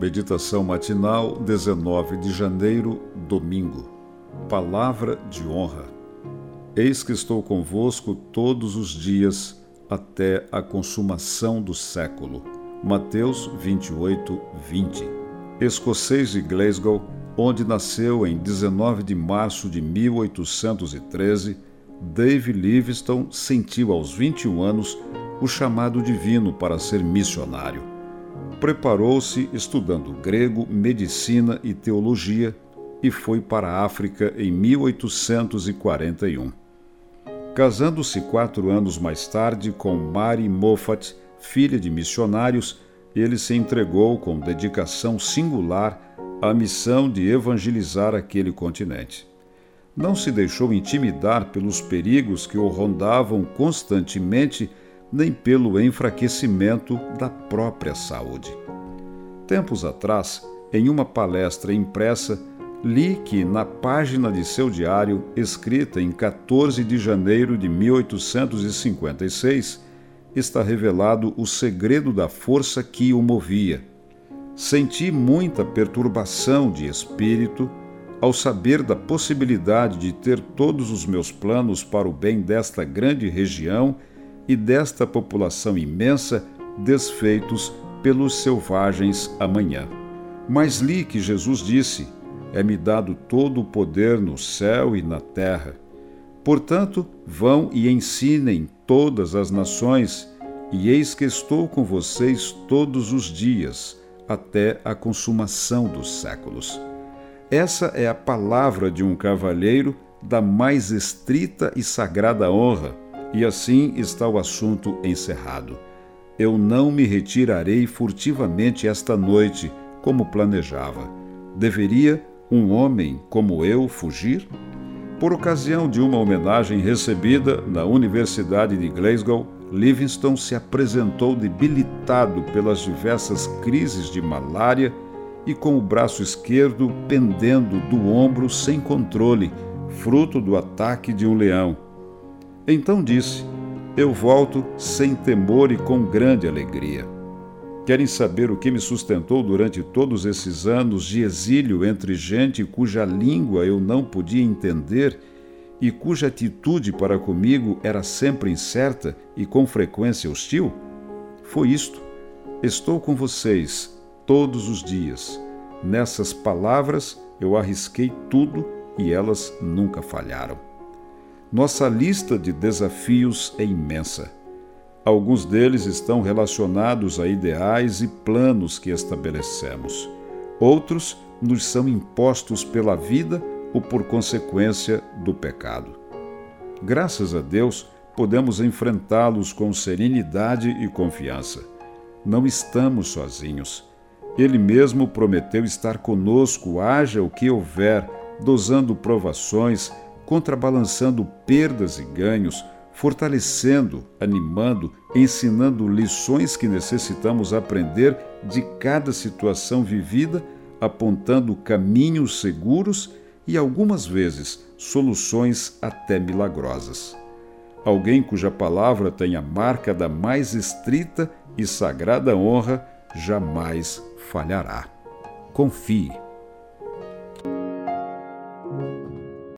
Meditação matinal, 19 de janeiro, domingo. Palavra de honra. Eis que estou convosco todos os dias até a consumação do século. Mateus 28, 20. Escocês de Glasgow, onde nasceu em 19 de março de 1813, Dave Livingstone sentiu aos 21 anos o chamado divino para ser missionário preparou-se estudando grego, medicina e teologia e foi para a África em 1841. Casando-se quatro anos mais tarde com Mary Moffat, filha de missionários, ele se entregou com dedicação singular à missão de evangelizar aquele continente. Não se deixou intimidar pelos perigos que o rondavam constantemente nem pelo enfraquecimento da própria saúde. Tempos atrás, em uma palestra impressa, li que na página de seu diário, escrita em 14 de janeiro de 1856, está revelado o segredo da força que o movia. Senti muita perturbação de espírito ao saber da possibilidade de ter todos os meus planos para o bem desta grande região e desta população imensa desfeitos pelos selvagens amanhã. Mas li que Jesus disse: É-me dado todo o poder no céu e na terra. Portanto, vão e ensinem todas as nações, e eis que estou com vocês todos os dias, até a consumação dos séculos. Essa é a palavra de um cavalheiro da mais estrita e sagrada honra e assim está o assunto encerrado. Eu não me retirarei furtivamente esta noite, como planejava. Deveria um homem como eu fugir? Por ocasião de uma homenagem recebida na Universidade de Glasgow, Livingstone se apresentou debilitado pelas diversas crises de malária e com o braço esquerdo pendendo do ombro sem controle, fruto do ataque de um leão. Então disse: Eu volto sem temor e com grande alegria. Querem saber o que me sustentou durante todos esses anos de exílio entre gente cuja língua eu não podia entender e cuja atitude para comigo era sempre incerta e com frequência hostil? Foi isto. Estou com vocês todos os dias. Nessas palavras eu arrisquei tudo e elas nunca falharam. Nossa lista de desafios é imensa. Alguns deles estão relacionados a ideais e planos que estabelecemos. Outros nos são impostos pela vida ou por consequência do pecado. Graças a Deus, podemos enfrentá-los com serenidade e confiança. Não estamos sozinhos. Ele mesmo prometeu estar conosco, haja o que houver, dosando provações, contrabalançando perdas e ganhos, fortalecendo, animando, ensinando lições que necessitamos aprender de cada situação vivida, apontando caminhos seguros e algumas vezes soluções até milagrosas. Alguém cuja palavra tem a marca da mais estrita e sagrada honra jamais falhará. Confie.